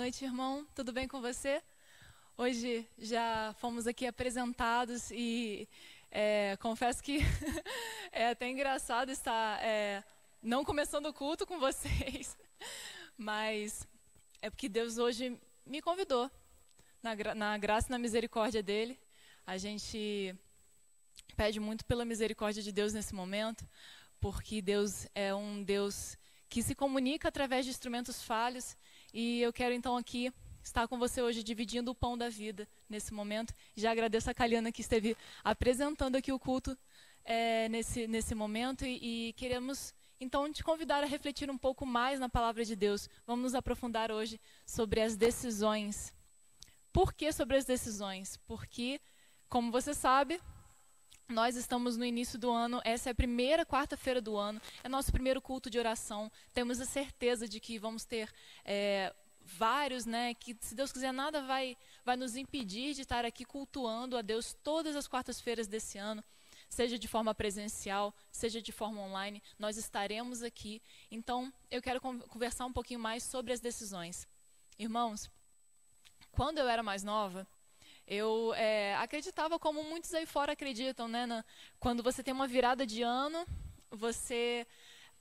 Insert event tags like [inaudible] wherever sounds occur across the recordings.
noite, irmão. Tudo bem com você? Hoje já fomos aqui apresentados e é, confesso que [laughs] é até engraçado estar é, não começando o culto com vocês, [laughs] mas é porque Deus hoje me convidou, na, gra- na graça e na misericórdia dele. A gente pede muito pela misericórdia de Deus nesse momento, porque Deus é um Deus que se comunica através de instrumentos falhos. E eu quero então aqui estar com você hoje dividindo o pão da vida nesse momento. Já agradeço a Caliana que esteve apresentando aqui o culto eh, nesse, nesse momento e, e queremos então te convidar a refletir um pouco mais na palavra de Deus. Vamos nos aprofundar hoje sobre as decisões. Por que sobre as decisões? Porque, como você sabe, nós estamos no início do ano, essa é a primeira quarta-feira do ano, é nosso primeiro culto de oração. Temos a certeza de que vamos ter é, vários, né? Que se Deus quiser, nada vai, vai nos impedir de estar aqui cultuando a Deus todas as quartas-feiras desse ano, seja de forma presencial, seja de forma online, nós estaremos aqui. Então, eu quero con- conversar um pouquinho mais sobre as decisões. Irmãos, quando eu era mais nova, eu é, acreditava como muitos aí fora acreditam, né? na- quando você tem uma virada de ano, você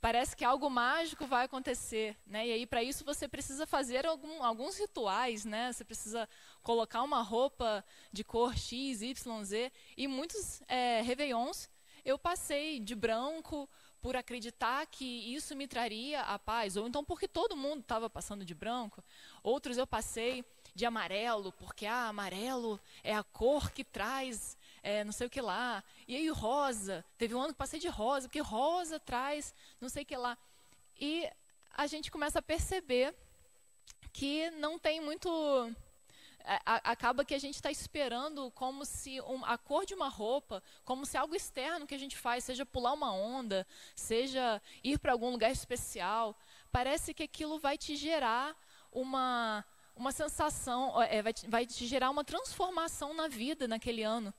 parece que algo mágico vai acontecer, né? E aí para isso você precisa fazer algum, alguns rituais, né? Você precisa colocar uma roupa de cor X, Y, Z. E muitos é, réveillons eu passei de branco por acreditar que isso me traria a paz, ou então porque todo mundo estava passando de branco. Outros eu passei de amarelo, porque ah, amarelo é a cor que traz é, não sei o que lá. E aí rosa, teve um ano que passei de rosa, porque rosa traz não sei o que lá. E a gente começa a perceber que não tem muito. É, acaba que a gente está esperando como se um, a cor de uma roupa, como se algo externo que a gente faz, seja pular uma onda, seja ir para algum lugar especial, parece que aquilo vai te gerar uma, uma sensação, é, vai, te, vai te gerar uma transformação na vida naquele ano.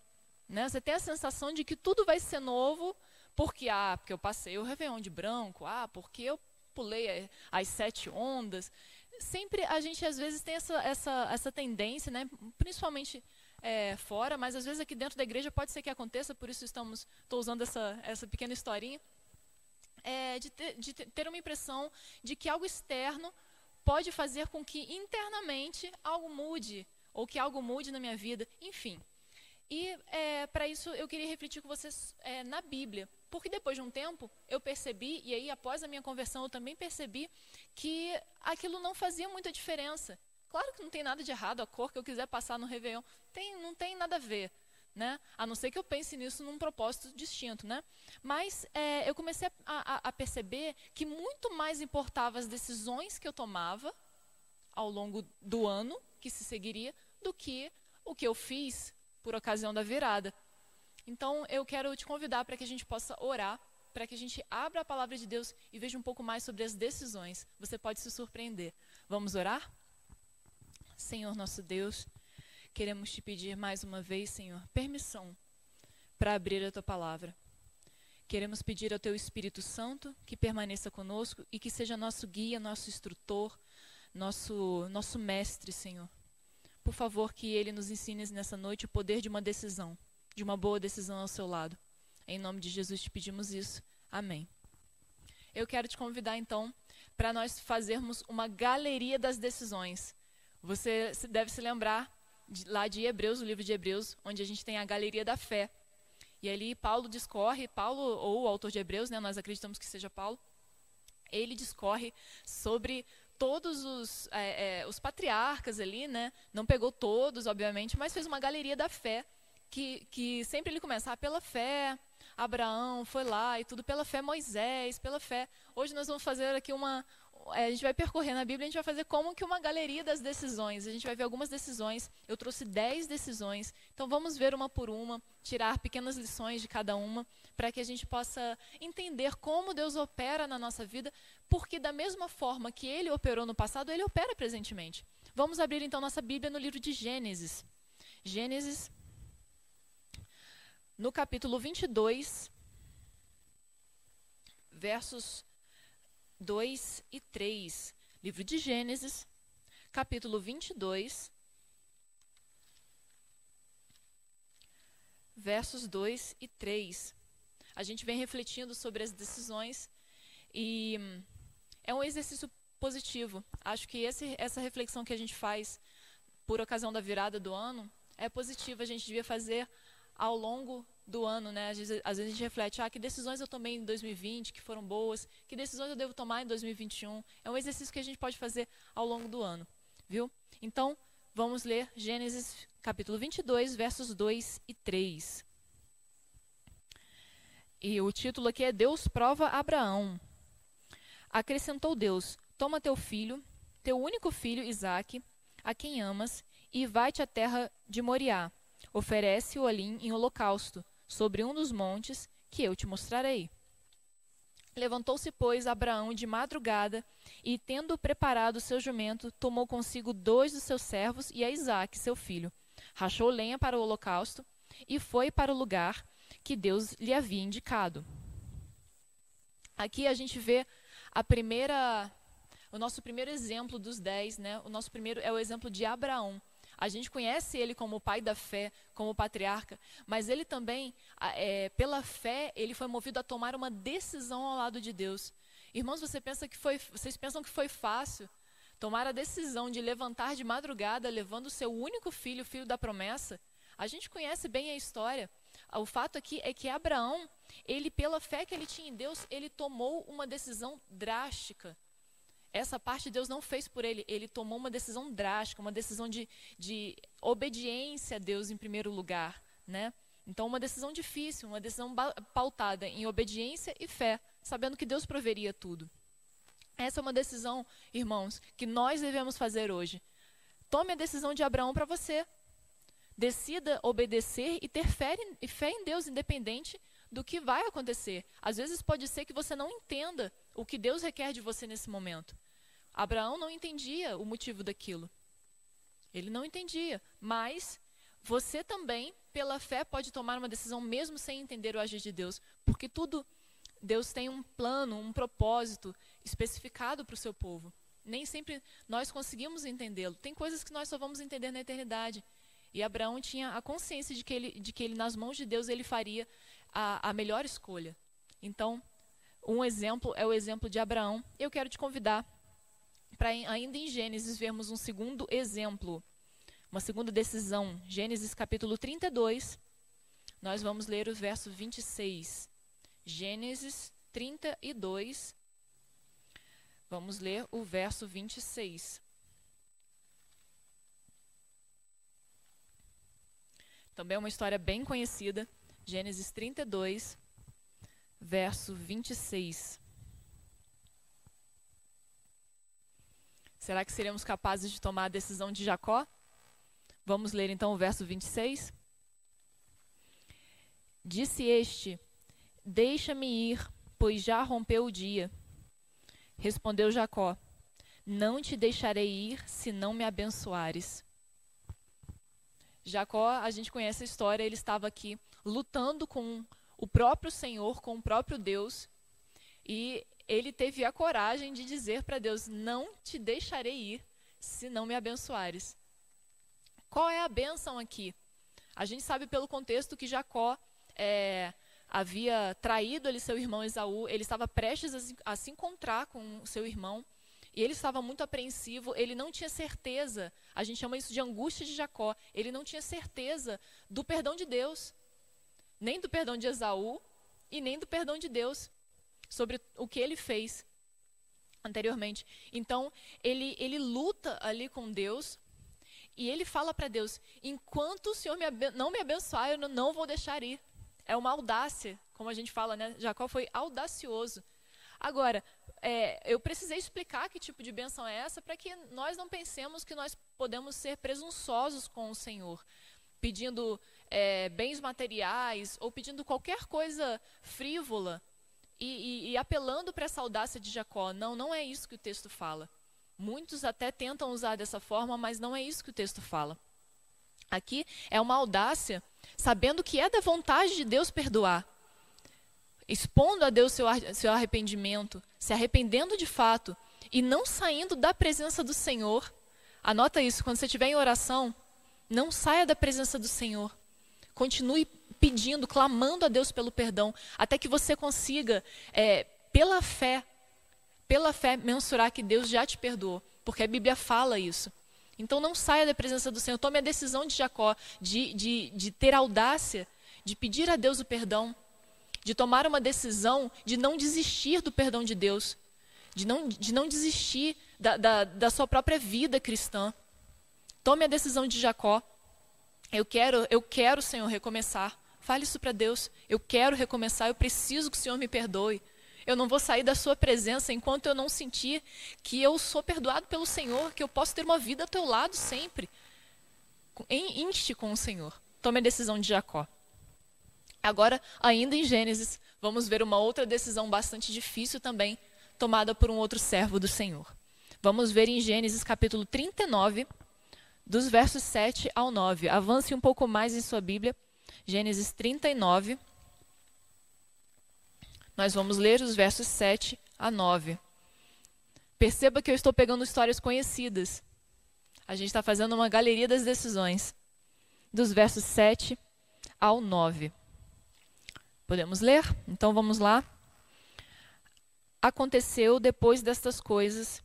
Né? Você tem a sensação de que tudo vai ser novo, porque ah, porque eu passei o Réveillon de branco, ah, porque eu pulei as sete ondas. Sempre a gente às vezes tem essa, essa, essa tendência, né? principalmente é, fora, mas às vezes aqui dentro da igreja pode ser que aconteça, por isso estamos estou usando essa, essa pequena historinha, é, de, ter, de ter uma impressão de que algo externo pode fazer com que internamente algo mude, ou que algo mude na minha vida, enfim. E é, para isso eu queria refletir com vocês é, na Bíblia. Porque depois de um tempo eu percebi, e aí após a minha conversão eu também percebi, que aquilo não fazia muita diferença. Claro que não tem nada de errado a cor que eu quiser passar no Réveillon. Tem, não tem nada a ver. Né? A não ser que eu pense nisso num propósito distinto, né? Mas é, eu comecei a, a, a, perceber que muito mais importava as decisões que eu tomava ao longo do ano que se seguiria do que o que eu fiz por ocasião da virada. Então, eu quero te convidar para que a gente possa orar, para que a gente abra a palavra de Deus e veja um pouco mais sobre as decisões. Você pode se surpreender. Vamos orar? Senhor nosso Deus, queremos te pedir mais uma vez, Senhor, permissão para abrir a tua palavra. Queremos pedir ao teu Espírito Santo que permaneça conosco e que seja nosso guia, nosso instrutor, nosso nosso mestre, Senhor por favor, que Ele nos ensine nessa noite o poder de uma decisão, de uma boa decisão ao seu lado. Em nome de Jesus te pedimos isso. Amém. Eu quero te convidar então para nós fazermos uma galeria das decisões. Você deve se lembrar de, lá de Hebreus, o livro de Hebreus, onde a gente tem a galeria da fé. E ali Paulo discorre, Paulo, ou o autor de Hebreus, né, nós acreditamos que seja Paulo, ele discorre sobre todos os, é, é, os patriarcas ali, né? Não pegou todos, obviamente, mas fez uma galeria da fé, que, que sempre ele começa, ah, pela fé, Abraão foi lá e tudo, pela fé Moisés, pela fé. Hoje nós vamos fazer aqui uma, a gente vai percorrer na Bíblia, a gente vai fazer como que uma galeria das decisões. A gente vai ver algumas decisões. Eu trouxe dez decisões. Então vamos ver uma por uma, tirar pequenas lições de cada uma, para que a gente possa entender como Deus opera na nossa vida, porque da mesma forma que Ele operou no passado, Ele opera presentemente. Vamos abrir então nossa Bíblia no livro de Gênesis. Gênesis, no capítulo 22, versos 2 e 3. Livro de Gênesis, capítulo 22, versos 2 e 3. A gente vem refletindo sobre as decisões e hum, é um exercício positivo. Acho que esse, essa reflexão que a gente faz por ocasião da virada do ano é positiva. A gente devia fazer ao longo do ano, né? Às vezes, às vezes a gente reflete, ah, que decisões eu tomei em 2020 que foram boas, que decisões eu devo tomar em 2021. É um exercício que a gente pode fazer ao longo do ano, viu? Então, vamos ler Gênesis capítulo 22, versos 2 e 3. E o título aqui é Deus prova Abraão. Acrescentou Deus: Toma teu filho, teu único filho Isaque, a quem amas, e vai-te à terra de Moriá. Oferece-o ali em holocausto sobre um dos montes que eu te mostrarei. Levantou-se, pois, Abraão de madrugada e, tendo preparado seu jumento, tomou consigo dois dos seus servos e a Isaque, seu filho. Rachou lenha para o holocausto e foi para o lugar que Deus lhe havia indicado. Aqui a gente vê a primeira, o nosso primeiro exemplo dos dez, né? O nosso primeiro é o exemplo de Abraão. A gente conhece ele como o pai da fé, como patriarca, mas ele também, é, pela fé, ele foi movido a tomar uma decisão ao lado de Deus. Irmãos, você pensa que foi, vocês pensam que foi fácil tomar a decisão de levantar de madrugada levando o seu único filho, o filho da promessa? A gente conhece bem a história. O fato aqui é que Abraão, ele pela fé que ele tinha em Deus, ele tomou uma decisão drástica. Essa parte Deus não fez por ele, ele tomou uma decisão drástica, uma decisão de, de obediência a Deus em primeiro lugar, né? Então, uma decisão difícil, uma decisão pautada em obediência e fé, sabendo que Deus proveria tudo. Essa é uma decisão, irmãos, que nós devemos fazer hoje. Tome a decisão de Abraão para você. Decida obedecer e ter fé, fé em Deus, independente do que vai acontecer. Às vezes pode ser que você não entenda o que Deus requer de você nesse momento. Abraão não entendia o motivo daquilo. Ele não entendia, mas você também, pela fé, pode tomar uma decisão mesmo sem entender o agir de Deus, porque tudo Deus tem um plano, um propósito especificado para o seu povo. Nem sempre nós conseguimos entendê-lo. Tem coisas que nós só vamos entender na eternidade. E Abraão tinha a consciência de que ele, de que ele nas mãos de Deus, ele faria a, a melhor escolha. Então, um exemplo é o exemplo de Abraão. Eu quero te convidar para, ainda em Gênesis, vermos um segundo exemplo, uma segunda decisão. Gênesis capítulo 32, nós vamos ler o verso 26. Gênesis 32, vamos ler o verso 26. Também é uma história bem conhecida. Gênesis 32, verso 26. Será que seremos capazes de tomar a decisão de Jacó? Vamos ler então o verso 26. Disse este: Deixa-me ir, pois já rompeu o dia. Respondeu Jacó: Não te deixarei ir se não me abençoares. Jacó, a gente conhece a história, ele estava aqui lutando com o próprio Senhor, com o próprio Deus, e ele teve a coragem de dizer para Deus: Não te deixarei ir se não me abençoares. Qual é a bênção aqui? A gente sabe pelo contexto que Jacó é, havia traído ali seu irmão Esaú, ele estava prestes a, a se encontrar com seu irmão, e ele estava muito apreensivo, ele não tinha certeza, a gente chama isso de angústia de Jacó, ele não tinha certeza do perdão de Deus nem do perdão de Esaú e nem do perdão de Deus sobre o que ele fez anteriormente. Então, ele, ele luta ali com Deus e ele fala para Deus: enquanto o Senhor me não me abençoar, eu não vou deixar ir. É uma audácia, como a gente fala, né? Jacó foi audacioso. Agora, é, eu precisei explicar que tipo de bênção é essa para que nós não pensemos que nós podemos ser presunçosos com o Senhor, pedindo é, bens materiais ou pedindo qualquer coisa frívola e, e, e apelando para essa audácia de Jacó. Não, não é isso que o texto fala. Muitos até tentam usar dessa forma, mas não é isso que o texto fala. Aqui é uma audácia, sabendo que é da vontade de Deus perdoar, expondo a Deus seu, seu arrependimento, se arrependendo de fato e não saindo da presença do Senhor. Anota isso, quando você estiver em oração, não saia da presença do Senhor. Continue pedindo, clamando a Deus pelo perdão, até que você consiga, é, pela fé, pela fé, mensurar que Deus já te perdoou, porque a Bíblia fala isso. Então não saia da presença do Senhor. Tome a decisão de Jacó de, de, de ter audácia, de pedir a Deus o perdão, de tomar uma decisão de não desistir do perdão de Deus, de não, de não desistir da, da, da sua própria vida cristã. Tome a decisão de Jacó. Eu quero, eu quero, Senhor, recomeçar. Fale isso para Deus. Eu quero recomeçar, eu preciso que o Senhor me perdoe. Eu não vou sair da sua presença enquanto eu não sentir que eu sou perdoado pelo Senhor, que eu posso ter uma vida ao teu lado sempre. Inste com o Senhor. Tome a decisão de Jacó. Agora, ainda em Gênesis, vamos ver uma outra decisão bastante difícil também, tomada por um outro servo do Senhor. Vamos ver em Gênesis capítulo 39, dos versos 7 ao 9. Avance um pouco mais em sua Bíblia, Gênesis 39. Nós vamos ler os versos 7 a 9. Perceba que eu estou pegando histórias conhecidas. A gente está fazendo uma galeria das decisões. Dos versos 7 ao 9. Podemos ler? Então vamos lá. aconteceu depois destas coisas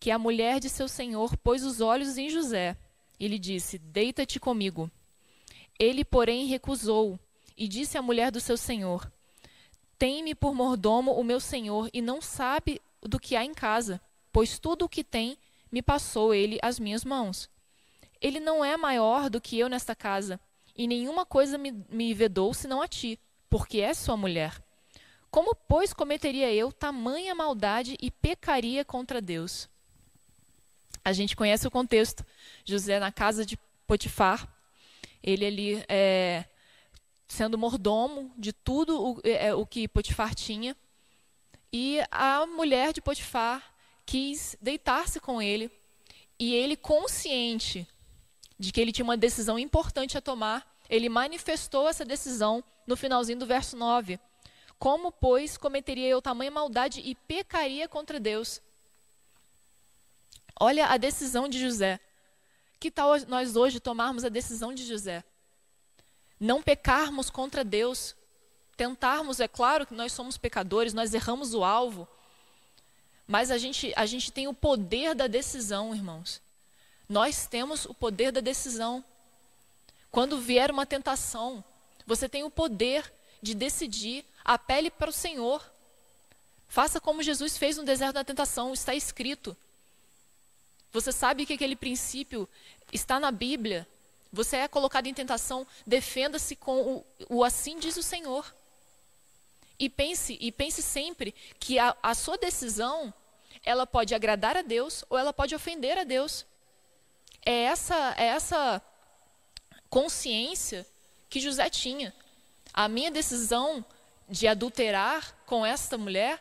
que a mulher de seu senhor pôs os olhos em José e lhe disse: Deita-te comigo. Ele, porém, recusou e disse à mulher do seu senhor: Tem-me por mordomo o meu senhor e não sabe do que há em casa, pois tudo o que tem me passou ele às minhas mãos. Ele não é maior do que eu nesta casa, e nenhuma coisa me, me vedou senão a ti, porque és sua mulher. Como, pois, cometeria eu tamanha maldade e pecaria contra Deus? A gente conhece o contexto. José na casa de Potifar, ele ali é, sendo mordomo de tudo o, é, o que Potifar tinha. E a mulher de Potifar quis deitar-se com ele. E ele, consciente de que ele tinha uma decisão importante a tomar, ele manifestou essa decisão no finalzinho do verso 9. Como, pois, cometeria eu tamanha maldade e pecaria contra Deus? Olha a decisão de José. Que tal nós hoje tomarmos a decisão de José? Não pecarmos contra Deus. Tentarmos, é claro que nós somos pecadores, nós erramos o alvo. Mas a gente, a gente tem o poder da decisão, irmãos. Nós temos o poder da decisão. Quando vier uma tentação, você tem o poder de decidir a pele para o Senhor. Faça como Jesus fez no deserto da tentação, está escrito. Você sabe que aquele princípio está na Bíblia. Você é colocado em tentação, defenda-se com o, o, assim diz o Senhor. E pense, e pense sempre que a, a sua decisão, ela pode agradar a Deus ou ela pode ofender a Deus. É essa, é essa consciência que José tinha. A minha decisão de adulterar com esta mulher,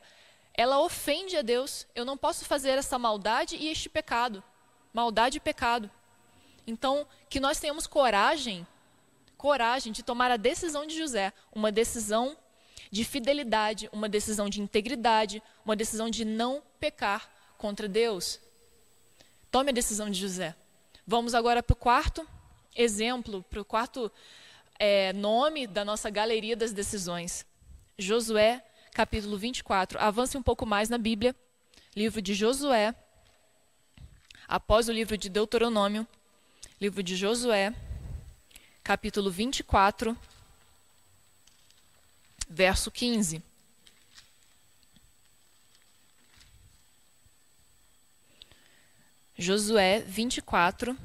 ela ofende a Deus. Eu não posso fazer essa maldade e este pecado. Maldade e pecado. Então, que nós tenhamos coragem, coragem de tomar a decisão de José, uma decisão de fidelidade, uma decisão de integridade, uma decisão de não pecar contra Deus. Tome a decisão de José. Vamos agora para o quarto exemplo, para o quarto é, nome da nossa galeria das decisões. Josué, capítulo 24. Avance um pouco mais na Bíblia. Livro de Josué. Após o livro de Deuteronômio. Livro de Josué, capítulo 24, verso 15. Josué 24,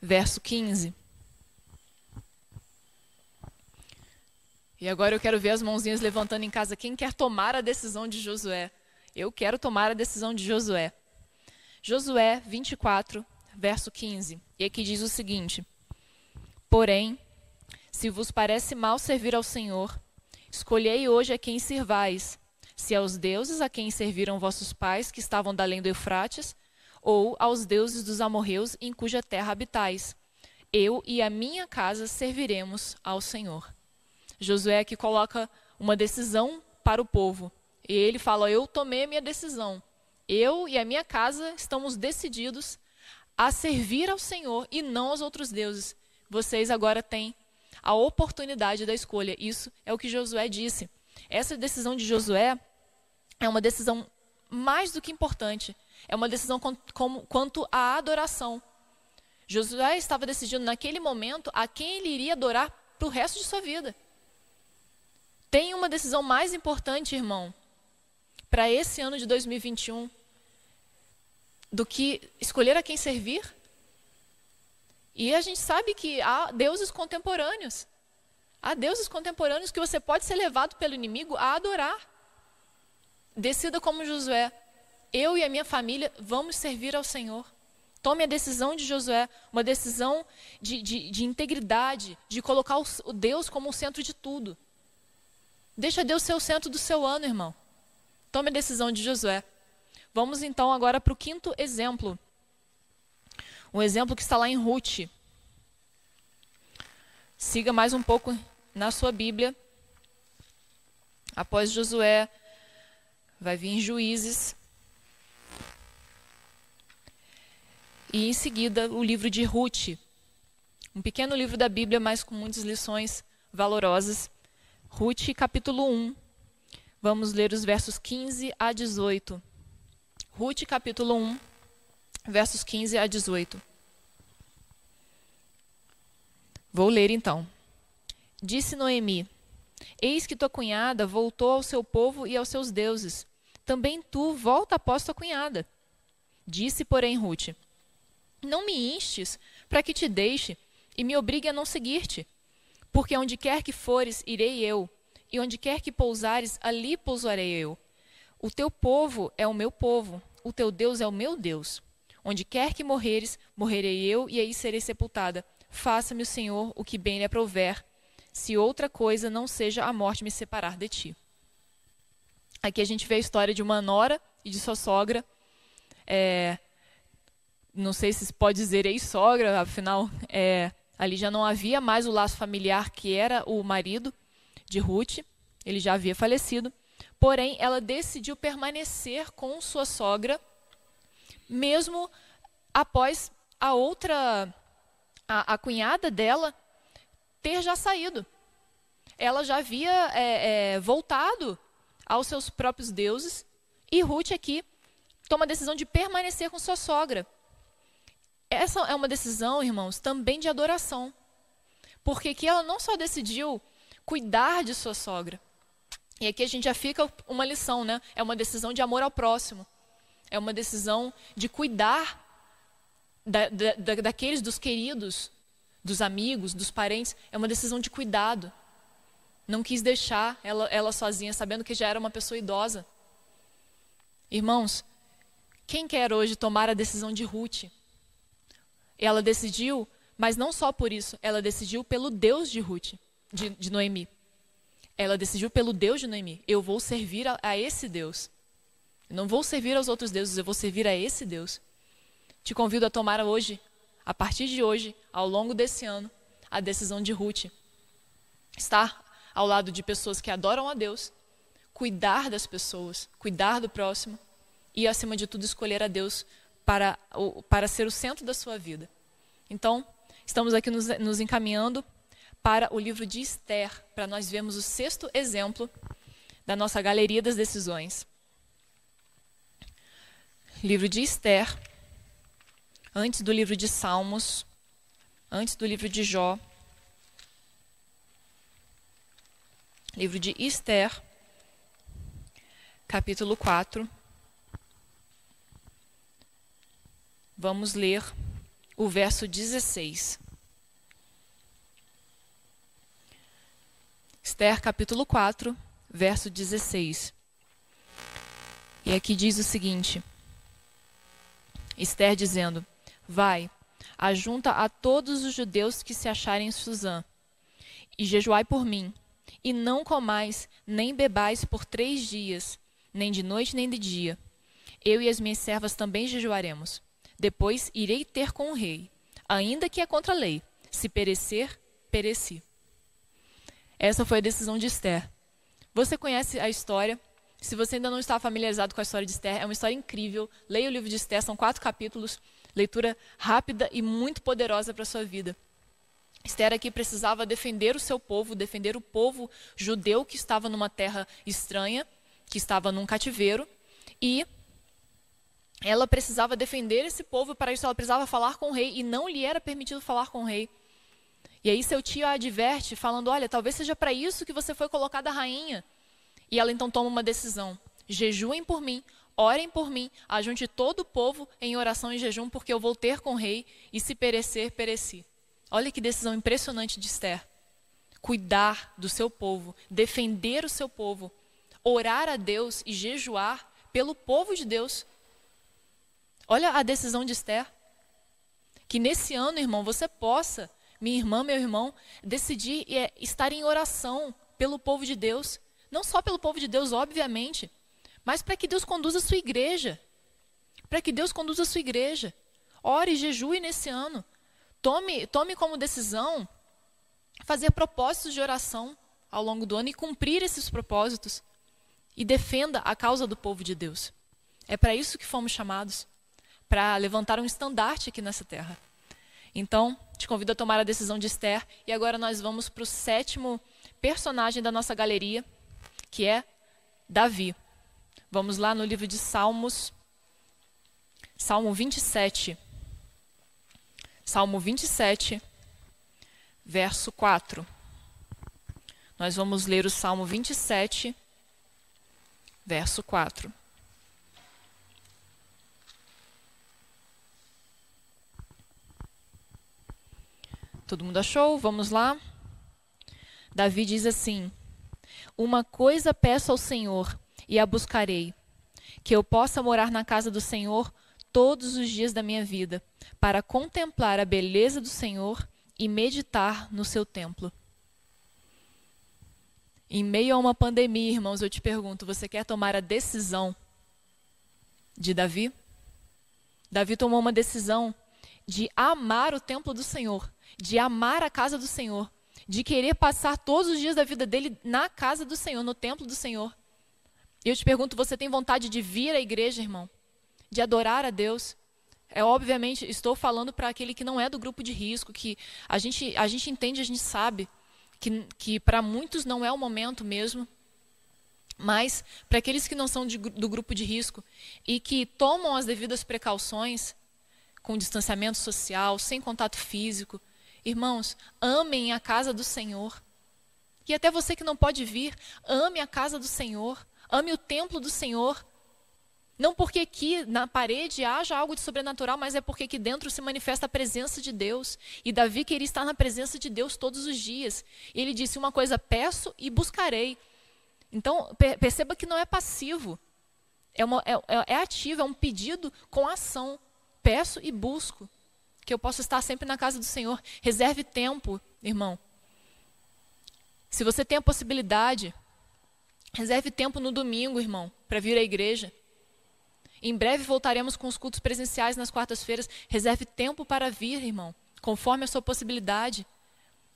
verso 15. E agora eu quero ver as mãozinhas levantando em casa. Quem quer tomar a decisão de Josué? Eu quero tomar a decisão de Josué. Josué 24, verso 15. E aqui diz o seguinte: Porém, se vos parece mal servir ao Senhor, escolhei hoje a quem sirvais, se aos deuses a quem serviram vossos pais que estavam da além do Eufrates, ou aos deuses dos amorreus em cuja terra habitais. Eu e a minha casa serviremos ao Senhor. Josué aqui coloca uma decisão para o povo. E ele fala: Eu tomei a minha decisão. Eu e a minha casa estamos decididos a servir ao Senhor e não aos outros deuses. Vocês agora têm a oportunidade da escolha. Isso é o que Josué disse. Essa decisão de Josué é uma decisão mais do que importante. É uma decisão quanto à adoração. Josué estava decidindo naquele momento a quem ele iria adorar para o resto de sua vida. Tem uma decisão mais importante, irmão, para esse ano de 2021 do que escolher a quem servir? E a gente sabe que há deuses contemporâneos. Há deuses contemporâneos que você pode ser levado pelo inimigo a adorar. Decida como Josué eu e a minha família vamos servir ao Senhor. Tome a decisão de Josué, uma decisão de, de, de integridade, de colocar o, Deus como o centro de tudo. Deixa Deus ser o centro do seu ano, irmão. Tome a decisão de Josué. Vamos então agora para o quinto exemplo. Um exemplo que está lá em Ruth. Siga mais um pouco na sua Bíblia. Após Josué, vai vir Juízes. e em seguida o livro de Ruth, um pequeno livro da Bíblia, mas com muitas lições valorosas. Ruth, capítulo 1, Vamos ler os versos 15 a 18. Ruth, capítulo 1, versos 15 a 18. Vou ler então. Disse Noemi: Eis que tua cunhada voltou ao seu povo e aos seus deuses. Também tu volta após tua cunhada. Disse, porém, Ruth: Não me instes para que te deixe e me obrigue a não seguir-te. Porque onde quer que fores, irei eu, e onde quer que pousares, ali pousarei eu. O teu povo é o meu povo, o teu Deus é o meu Deus. Onde quer que morreres, morrerei eu, e aí serei sepultada. Faça-me o Senhor o que bem lhe aprouver, se outra coisa não seja a morte me separar de ti. Aqui a gente vê a história de uma nora e de sua sogra. É, não sei se pode dizer ex-sogra, afinal, é, ali já não havia mais o laço familiar que era o marido de Ruth, ele já havia falecido. Porém, ela decidiu permanecer com sua sogra, mesmo após a outra, a, a cunhada dela, ter já saído. Ela já havia é, é, voltado aos seus próprios deuses, e Ruth aqui toma a decisão de permanecer com sua sogra. Essa é uma decisão, irmãos, também de adoração. Porque aqui ela não só decidiu cuidar de sua sogra. E aqui a gente já fica uma lição, né? É uma decisão de amor ao próximo. É uma decisão de cuidar da, da, daqueles, dos queridos, dos amigos, dos parentes. É uma decisão de cuidado. Não quis deixar ela, ela sozinha, sabendo que já era uma pessoa idosa. Irmãos, quem quer hoje tomar a decisão de Ruth? Ela decidiu, mas não só por isso, ela decidiu pelo Deus de Ruth de, de Noemi. Ela decidiu pelo Deus de Noemi. Eu vou servir a, a esse Deus. Eu não vou servir aos outros deuses, eu vou servir a esse Deus. Te convido a tomar hoje, a partir de hoje, ao longo desse ano, a decisão de Ruth. Estar ao lado de pessoas que adoram a Deus, cuidar das pessoas, cuidar do próximo e, acima de tudo, escolher a Deus para, para ser o centro da sua vida. Então, estamos aqui nos, nos encaminhando para o livro de Esther, para nós vermos o sexto exemplo da nossa galeria das decisões. Livro de Esther, antes do livro de Salmos, antes do livro de Jó. Livro de Esther, capítulo 4. Vamos ler o verso 16. Esther capítulo 4, verso 16. E aqui diz o seguinte: Esther dizendo: Vai, ajunta a todos os judeus que se acharem em Suzã, e jejuai por mim, e não comais nem bebais por três dias, nem de noite nem de dia. Eu e as minhas servas também jejuaremos. Depois irei ter com o rei, ainda que é contra a lei. Se perecer, pereci. Essa foi a decisão de Esther. Você conhece a história? Se você ainda não está familiarizado com a história de Esther, é uma história incrível. Leia o livro de Esther, são quatro capítulos. Leitura rápida e muito poderosa para a sua vida. Esther aqui precisava defender o seu povo, defender o povo judeu que estava numa terra estranha, que estava num cativeiro, e ela precisava defender esse povo, para isso ela precisava falar com o rei, e não lhe era permitido falar com o rei. E aí seu tio a adverte, falando: Olha, talvez seja para isso que você foi colocada rainha. E ela então toma uma decisão: jejuem por mim, orem por mim, ajunte todo o povo em oração e jejum, porque eu vou ter com o rei, e se perecer, pereci. Olha que decisão impressionante de Esther. Cuidar do seu povo, defender o seu povo, orar a Deus e jejuar pelo povo de Deus. Olha a decisão de Esther. Que nesse ano, irmão, você possa minha irmã, meu irmão, decidir é, estar em oração pelo povo de Deus. Não só pelo povo de Deus, obviamente, mas para que Deus conduza a sua igreja. Para que Deus conduza a sua igreja. Ore jejue nesse ano. Tome, tome como decisão fazer propósitos de oração ao longo do ano e cumprir esses propósitos. E defenda a causa do povo de Deus. É para isso que fomos chamados para levantar um estandarte aqui nessa terra. Então, te convido a tomar a decisão de Esther. E agora nós vamos para o sétimo personagem da nossa galeria, que é Davi. Vamos lá no livro de Salmos, Salmo 27. Salmo 27, verso 4. Nós vamos ler o Salmo 27, verso 4. Todo mundo achou? Vamos lá? Davi diz assim: Uma coisa peço ao Senhor e a buscarei, que eu possa morar na casa do Senhor todos os dias da minha vida, para contemplar a beleza do Senhor e meditar no seu templo. Em meio a uma pandemia, irmãos, eu te pergunto: você quer tomar a decisão de Davi? Davi tomou uma decisão de amar o templo do Senhor, de amar a casa do Senhor, de querer passar todos os dias da vida dele na casa do Senhor, no templo do Senhor. Eu te pergunto: você tem vontade de vir à igreja, irmão? De adorar a Deus? É obviamente, estou falando para aquele que não é do grupo de risco, que a gente, a gente entende, a gente sabe que, que para muitos não é o momento mesmo, mas para aqueles que não são de, do grupo de risco e que tomam as devidas precauções, com distanciamento social, sem contato físico, irmãos, amem a casa do Senhor. E até você que não pode vir, ame a casa do Senhor, ame o templo do Senhor, não porque aqui na parede haja algo de sobrenatural, mas é porque aqui dentro se manifesta a presença de Deus. E Davi queria estar na presença de Deus todos os dias. E ele disse: Uma coisa peço e buscarei. Então, perceba que não é passivo. É, uma, é, é, é ativo, é um pedido com ação. Peço e busco. Que eu possa estar sempre na casa do Senhor. Reserve tempo, irmão. Se você tem a possibilidade, reserve tempo no domingo, irmão, para vir à igreja. Em breve voltaremos com os cultos presenciais nas quartas-feiras. Reserve tempo para vir, irmão, conforme a sua possibilidade.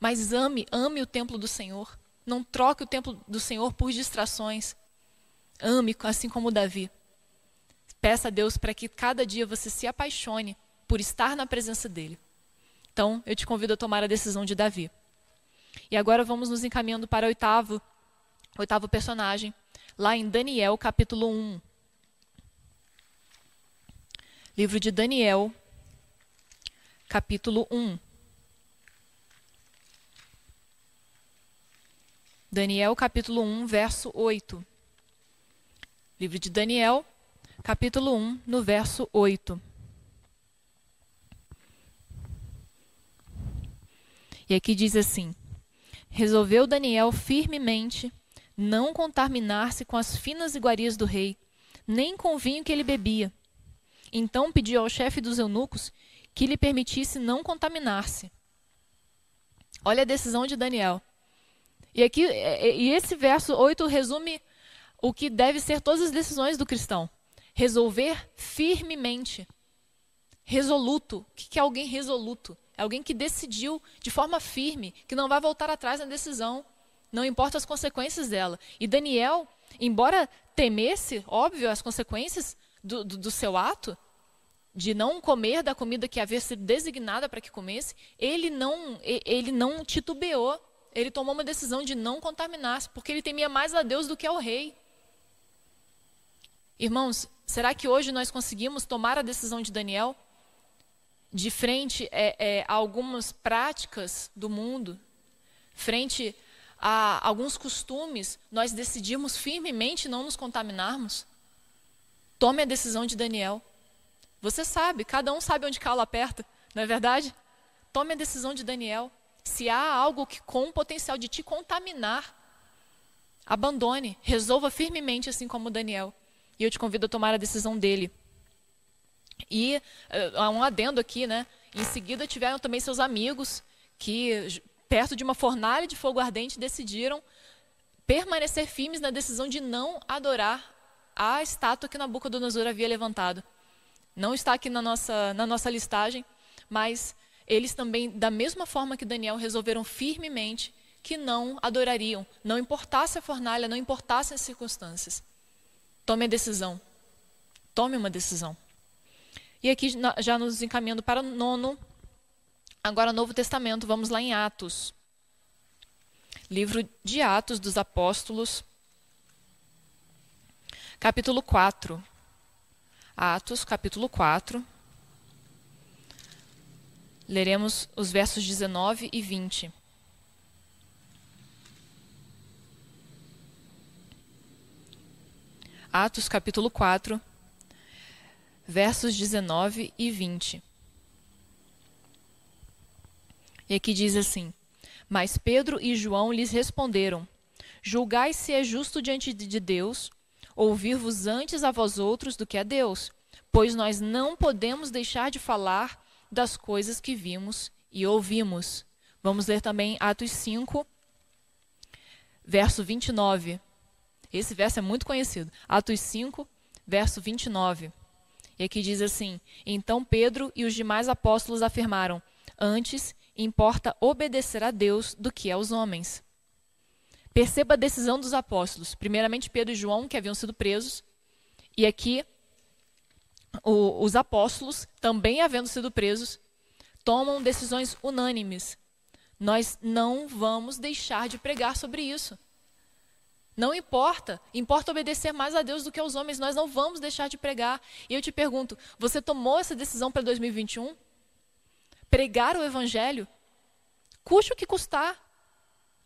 Mas ame, ame o templo do Senhor. Não troque o templo do Senhor por distrações. Ame, assim como Davi. Peça a Deus para que cada dia você se apaixone por estar na presença dele. Então, eu te convido a tomar a decisão de Davi. E agora vamos nos encaminhando para o oitavo, oitavo personagem, lá em Daniel, capítulo 1. Livro de Daniel, capítulo 1. Daniel, capítulo 1, verso 8. Livro de Daniel, capítulo 1, no verso 8. E aqui diz assim: Resolveu Daniel firmemente não contaminar-se com as finas iguarias do rei, nem com o vinho que ele bebia então pediu ao chefe dos eunucos que lhe permitisse não contaminar-se. Olha a decisão de Daniel. E aqui é, é, e esse verso 8 resume o que deve ser todas as decisões do cristão. Resolver firmemente. Resoluto. O que é alguém resoluto? É alguém que decidiu de forma firme, que não vai voltar atrás na decisão. Não importa as consequências dela. E Daniel, embora temesse, óbvio, as consequências, do, do, do seu ato, de não comer da comida que havia sido designada para que comesse, ele não, ele não titubeou. Ele tomou uma decisão de não contaminar-se, porque ele temia mais a Deus do que ao rei. Irmãos, será que hoje nós conseguimos tomar a decisão de Daniel de frente é, é, a algumas práticas do mundo, frente a alguns costumes, nós decidimos firmemente não nos contaminarmos? Tome a decisão de Daniel. Você sabe, cada um sabe onde cala aperta, não é verdade? Tome a decisão de Daniel. Se há algo que com o potencial de te contaminar, abandone, resolva firmemente, assim como Daniel. E eu te convido a tomar a decisão dele. E uh, há um adendo aqui, né? Em seguida tiveram também seus amigos que, perto de uma fornalha de fogo ardente, decidiram permanecer firmes na decisão de não adorar a estátua que Nabucodonosor havia levantado. Não está aqui na nossa, na nossa listagem, mas eles também, da mesma forma que Daniel, resolveram firmemente que não adorariam, não importasse a fornalha, não importassem as circunstâncias. Tome a decisão. Tome uma decisão. E aqui, já nos encaminhando para o nono, agora Novo Testamento, vamos lá em Atos. Livro de Atos dos Apóstolos, capítulo 4. Atos, capítulo 4. Leremos os versos 19 e 20. Atos capítulo 4, versos 19 e 20. E aqui diz assim: Mas Pedro e João lhes responderam: Julgai se é justo diante de Deus ouvir-vos antes a vós outros do que a Deus, pois nós não podemos deixar de falar das coisas que vimos e ouvimos. Vamos ler também Atos 5, verso 29. Esse verso é muito conhecido. Atos 5, verso 29. E aqui diz assim: Então Pedro e os demais apóstolos afirmaram: Antes importa obedecer a Deus do que aos homens. Perceba a decisão dos apóstolos. Primeiramente, Pedro e João, que haviam sido presos. E aqui, o, os apóstolos, também havendo sido presos, tomam decisões unânimes. Nós não vamos deixar de pregar sobre isso. Não importa, importa obedecer mais a Deus do que aos homens. Nós não vamos deixar de pregar. E eu te pergunto: você tomou essa decisão para 2021? Pregar o Evangelho? Custe o que custar.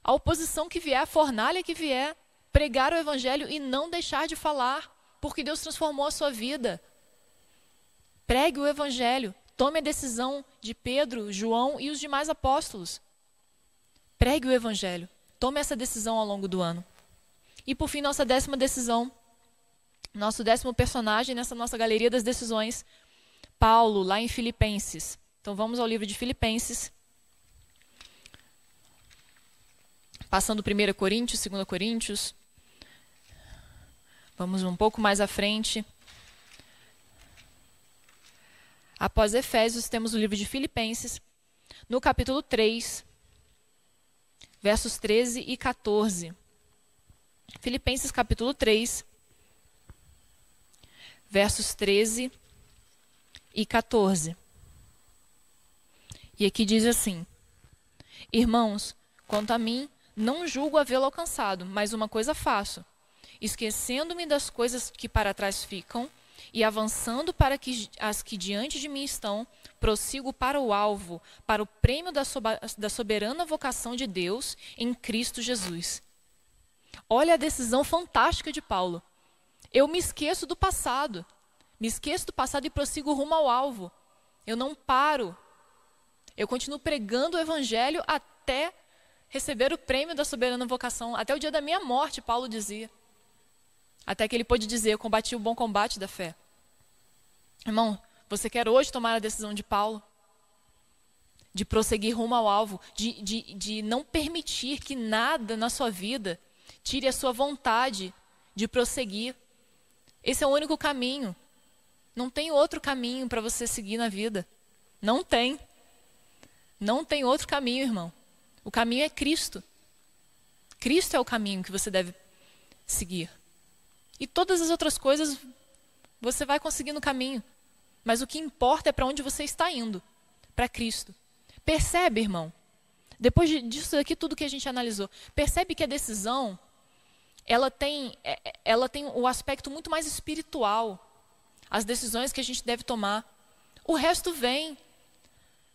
A oposição que vier, a fornalha que vier, pregar o Evangelho e não deixar de falar, porque Deus transformou a sua vida. Pregue o Evangelho. Tome a decisão de Pedro, João e os demais apóstolos. Pregue o Evangelho. Tome essa decisão ao longo do ano. E por fim, nossa décima decisão, nosso décimo personagem nessa nossa galeria das decisões, Paulo, lá em Filipenses. Então vamos ao livro de Filipenses. Passando 1 Coríntios, 2 Coríntios. Vamos um pouco mais à frente. Após Efésios, temos o livro de Filipenses, no capítulo 3, versos 13 e 14. Filipenses capítulo 3, versos 13 e 14. E aqui diz assim: Irmãos, quanto a mim, não julgo havê-lo alcançado, mas uma coisa faço, esquecendo-me das coisas que para trás ficam e avançando para que, as que diante de mim estão, prossigo para o alvo, para o prêmio da, da soberana vocação de Deus em Cristo Jesus. Olha a decisão fantástica de Paulo. Eu me esqueço do passado. Me esqueço do passado e prossigo rumo ao alvo. Eu não paro. Eu continuo pregando o evangelho até receber o prêmio da soberana vocação. Até o dia da minha morte, Paulo dizia. Até que ele pôde dizer: Eu combati o bom combate da fé. Irmão, você quer hoje tomar a decisão de Paulo? De prosseguir rumo ao alvo, de, de, de não permitir que nada na sua vida Tire a sua vontade de prosseguir. Esse é o único caminho. Não tem outro caminho para você seguir na vida. Não tem. Não tem outro caminho, irmão. O caminho é Cristo. Cristo é o caminho que você deve seguir. E todas as outras coisas você vai conseguir no caminho. Mas o que importa é para onde você está indo para Cristo. Percebe, irmão? Depois disso aqui, tudo que a gente analisou, percebe que a decisão ela tem, é, é, ela tem o aspecto muito mais espiritual. As decisões que a gente deve tomar. O resto vem.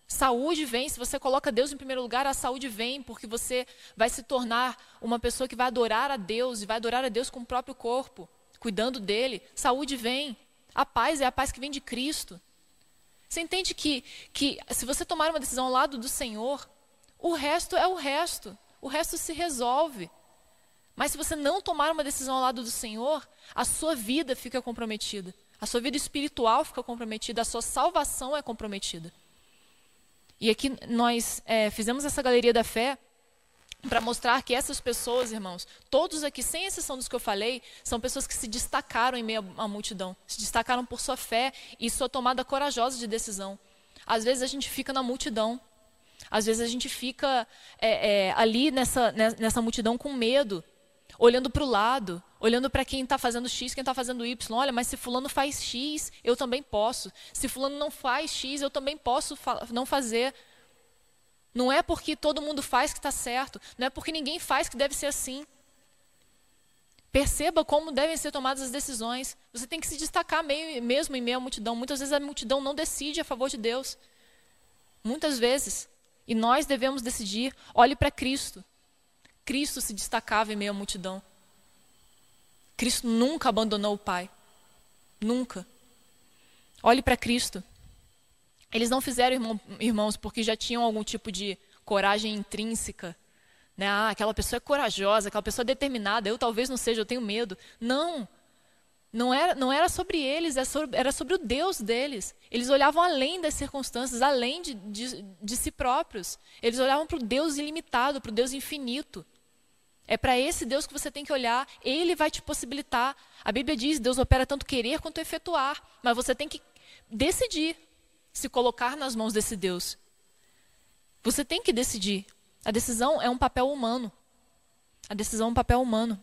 Saúde vem, se você coloca Deus em primeiro lugar, a saúde vem, porque você vai se tornar uma pessoa que vai adorar a Deus e vai adorar a Deus com o próprio corpo, cuidando dele. Saúde vem. A paz é a paz que vem de Cristo. Você entende que, que se você tomar uma decisão ao lado do Senhor, o resto é o resto. O resto se resolve. Mas se você não tomar uma decisão ao lado do Senhor, a sua vida fica comprometida. A sua vida espiritual fica comprometida, a sua salvação é comprometida. E aqui nós é, fizemos essa galeria da fé para mostrar que essas pessoas, irmãos, todos aqui, sem exceção dos que eu falei, são pessoas que se destacaram em meio à multidão, se destacaram por sua fé e sua tomada corajosa de decisão. Às vezes a gente fica na multidão, às vezes a gente fica é, é, ali nessa, nessa multidão com medo olhando para o lado, olhando para quem está fazendo X, quem está fazendo Y. Olha, mas se fulano faz X, eu também posso. Se fulano não faz X, eu também posso fa não fazer. Não é porque todo mundo faz que está certo. Não é porque ninguém faz que deve ser assim. Perceba como devem ser tomadas as decisões. Você tem que se destacar meio, mesmo em meio à multidão. Muitas vezes a multidão não decide a favor de Deus. Muitas vezes. E nós devemos decidir. Olhe para Cristo. Cristo se destacava em meio à multidão. Cristo nunca abandonou o Pai. Nunca. Olhe para Cristo. Eles não fizeram, irmão, irmãos, porque já tinham algum tipo de coragem intrínseca. Né? Ah, aquela pessoa é corajosa, aquela pessoa é determinada, eu talvez não seja, eu tenho medo. Não. Não era, não era sobre eles, era sobre, era sobre o Deus deles. Eles olhavam além das circunstâncias, além de, de, de si próprios. Eles olhavam para o Deus ilimitado, para o Deus infinito. É para esse Deus que você tem que olhar, ele vai te possibilitar. A Bíblia diz: Deus opera tanto querer quanto efetuar, mas você tem que decidir se colocar nas mãos desse Deus. Você tem que decidir. A decisão é um papel humano. A decisão é um papel humano.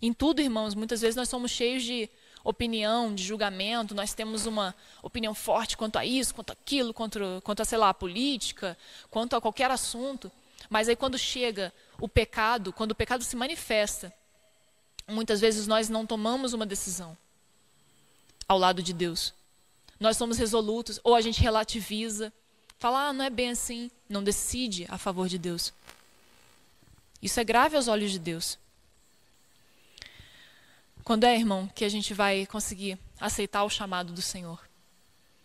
Em tudo, irmãos, muitas vezes nós somos cheios de opinião, de julgamento, nós temos uma opinião forte quanto a isso, quanto aquilo, quanto, quanto a, sei lá, a política, quanto a qualquer assunto. Mas aí quando chega o pecado, quando o pecado se manifesta, muitas vezes nós não tomamos uma decisão ao lado de Deus. Nós somos resolutos, ou a gente relativiza, fala, ah, não é bem assim, não decide a favor de Deus. Isso é grave aos olhos de Deus. Quando é, irmão, que a gente vai conseguir aceitar o chamado do Senhor?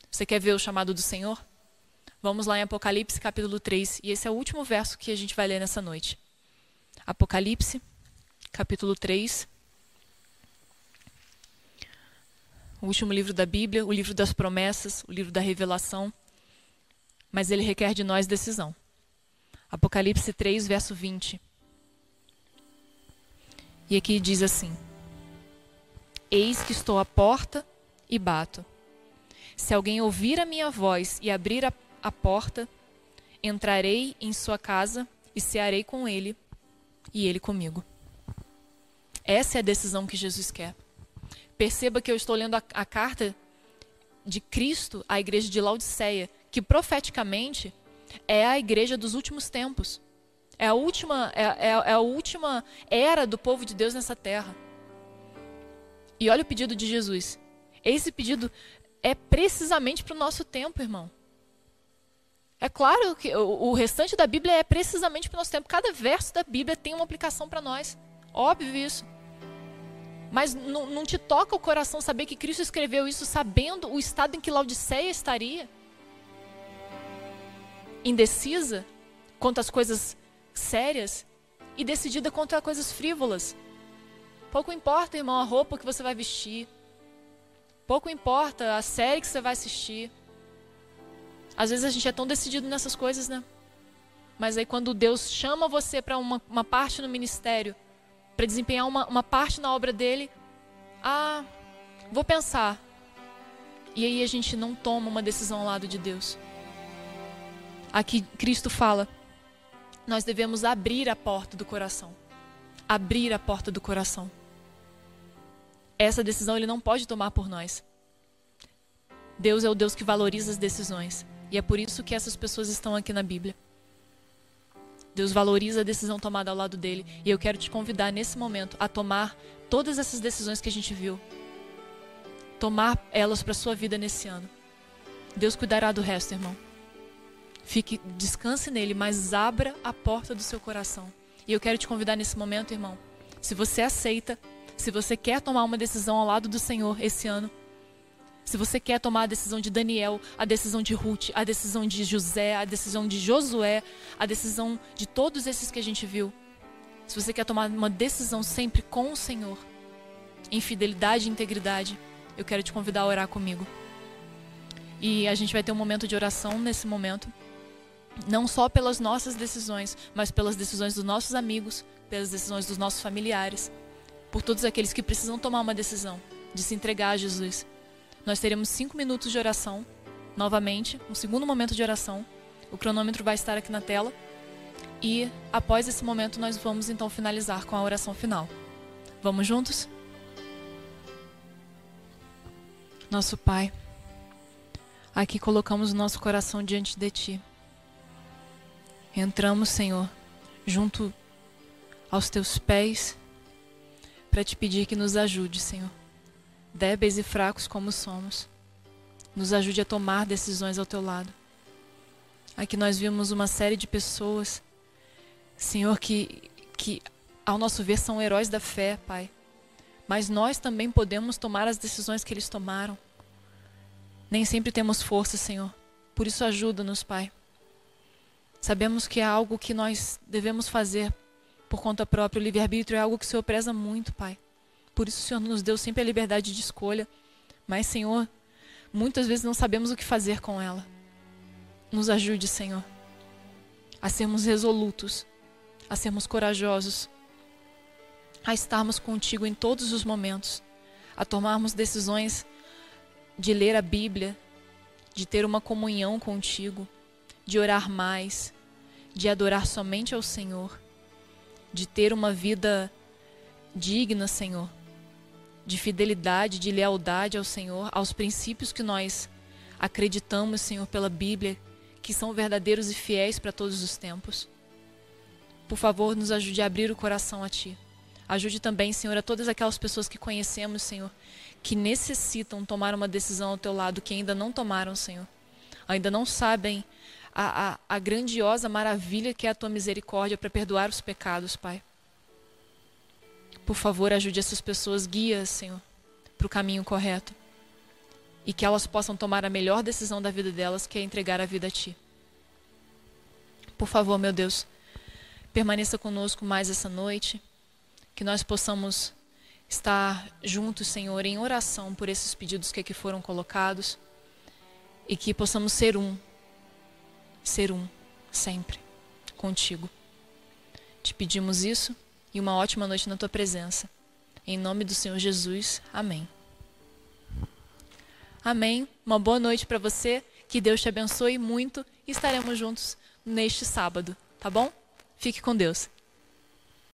Você quer ver o chamado do Senhor? Vamos lá em Apocalipse capítulo 3, e esse é o último verso que a gente vai ler nessa noite. Apocalipse, capítulo 3. o último livro da Bíblia, o livro das promessas, o livro da revelação, mas ele requer de nós decisão. Apocalipse 3, verso 20. E aqui diz assim: Eis que estou à porta e bato. Se alguém ouvir a minha voz e abrir a, a porta, entrarei em sua casa e cearei com ele e ele comigo. Essa é a decisão que Jesus quer. Perceba que eu estou lendo a, a carta de Cristo à igreja de Laodiceia, que profeticamente é a igreja dos últimos tempos. É a última, é, é, é, a última era do povo de Deus nessa terra. E olha o pedido de Jesus. Esse pedido é precisamente para o nosso tempo, irmão. É claro que o, restante da Bíblia é precisamente para o nosso tempo. Cada verso da Bíblia tem uma aplicação para nós. Óbvio isso. Mas não, te toca o coração saber que Cristo escreveu isso sabendo o estado em que Laodiceia estaria? Indecisa quanto às coisas sérias e decidida contra coisas frívolas. Pouco importa, irmão, a roupa que você vai vestir. Pouco importa a série que você vai assistir. Às vezes a gente é tão decidido nessas coisas, né? Mas aí quando Deus chama você para uma, uma parte no ministério, para desempenhar uma, uma parte na obra dele. Ah, vou pensar. E aí a gente não toma uma decisão ao lado de Deus. Aqui Cristo fala: nós devemos abrir a porta do coração. Abrir a porta do coração. Essa decisão ele não pode tomar por nós. Deus é o Deus que valoriza as decisões. E é por isso que essas pessoas estão aqui na Bíblia. Deus valoriza a decisão tomada ao lado dele. E eu quero te convidar nesse momento a tomar todas essas decisões que a gente viu. Tomar elas para sua vida nesse ano. Deus cuidará do resto, irmão. Fique, descanse nele, mas abra a porta do seu coração. E eu quero te convidar nesse momento, irmão. Se você aceita, se você quer tomar uma decisão ao lado do Senhor esse ano, se você quer tomar a decisão de Daniel, a decisão de Ruth, a decisão de José, a decisão de Josué, a decisão de todos esses que a gente viu. Se você quer tomar uma decisão sempre com o Senhor, em fidelidade e integridade, eu quero te convidar a orar comigo. E a gente vai ter um momento de oração nesse momento. Não só pelas nossas decisões, mas pelas decisões dos nossos amigos, pelas decisões dos nossos familiares, por todos aqueles que precisam tomar uma decisão de se entregar a Jesus. Nós teremos cinco minutos de oração, novamente, um segundo momento de oração. O cronômetro vai estar aqui na tela. E após esse momento, nós vamos então finalizar com a oração final. Vamos juntos? Nosso Pai, aqui colocamos o nosso coração diante de Ti. Entramos, Senhor, junto aos Teus pés, para te pedir que nos ajude, Senhor. Débeis e fracos como somos. Nos ajude a tomar decisões ao teu lado. Aqui nós vimos uma série de pessoas, Senhor, que, que ao nosso ver são heróis da fé, Pai. Mas nós também podemos tomar as decisões que eles tomaram. Nem sempre temos força, Senhor. Por isso ajuda-nos, Pai. Sabemos que é algo que nós devemos fazer por conta própria. O livre-arbítrio é algo que o Senhor preza muito, Pai. Por isso o Senhor nos deu sempre a liberdade de escolha. Mas, Senhor, muitas vezes não sabemos o que fazer com ela. Nos ajude, Senhor, a sermos resolutos, a sermos corajosos, a estarmos contigo em todos os momentos, a tomarmos decisões de ler a Bíblia, de ter uma comunhão contigo, de orar mais, de adorar somente ao Senhor, de ter uma vida digna, Senhor, de fidelidade, de lealdade ao Senhor, aos princípios que nós acreditamos, Senhor, pela Bíblia, que são verdadeiros e fiéis para todos os tempos. Por favor, nos ajude a abrir o coração a Ti. Ajude também, Senhor, a todas aquelas pessoas que conhecemos, Senhor, que necessitam tomar uma decisão ao Teu lado, que ainda não tomaram, Senhor. Ainda não sabem a, a, a grandiosa maravilha que é a Tua misericórdia para perdoar os pecados, Pai. Por favor, ajude essas pessoas, guia, Senhor, para o caminho correto e que elas possam tomar a melhor decisão da vida delas, que é entregar a vida a Ti. Por favor, meu Deus, permaneça conosco mais essa noite, que nós possamos estar juntos, Senhor, em oração por esses pedidos que aqui foram colocados e que possamos ser um, ser um, sempre, contigo. Te pedimos isso e uma ótima noite na tua presença. Em nome do Senhor Jesus, amém. Amém. Uma boa noite para você. Que Deus te abençoe muito e estaremos juntos neste sábado, tá bom? Fique com Deus.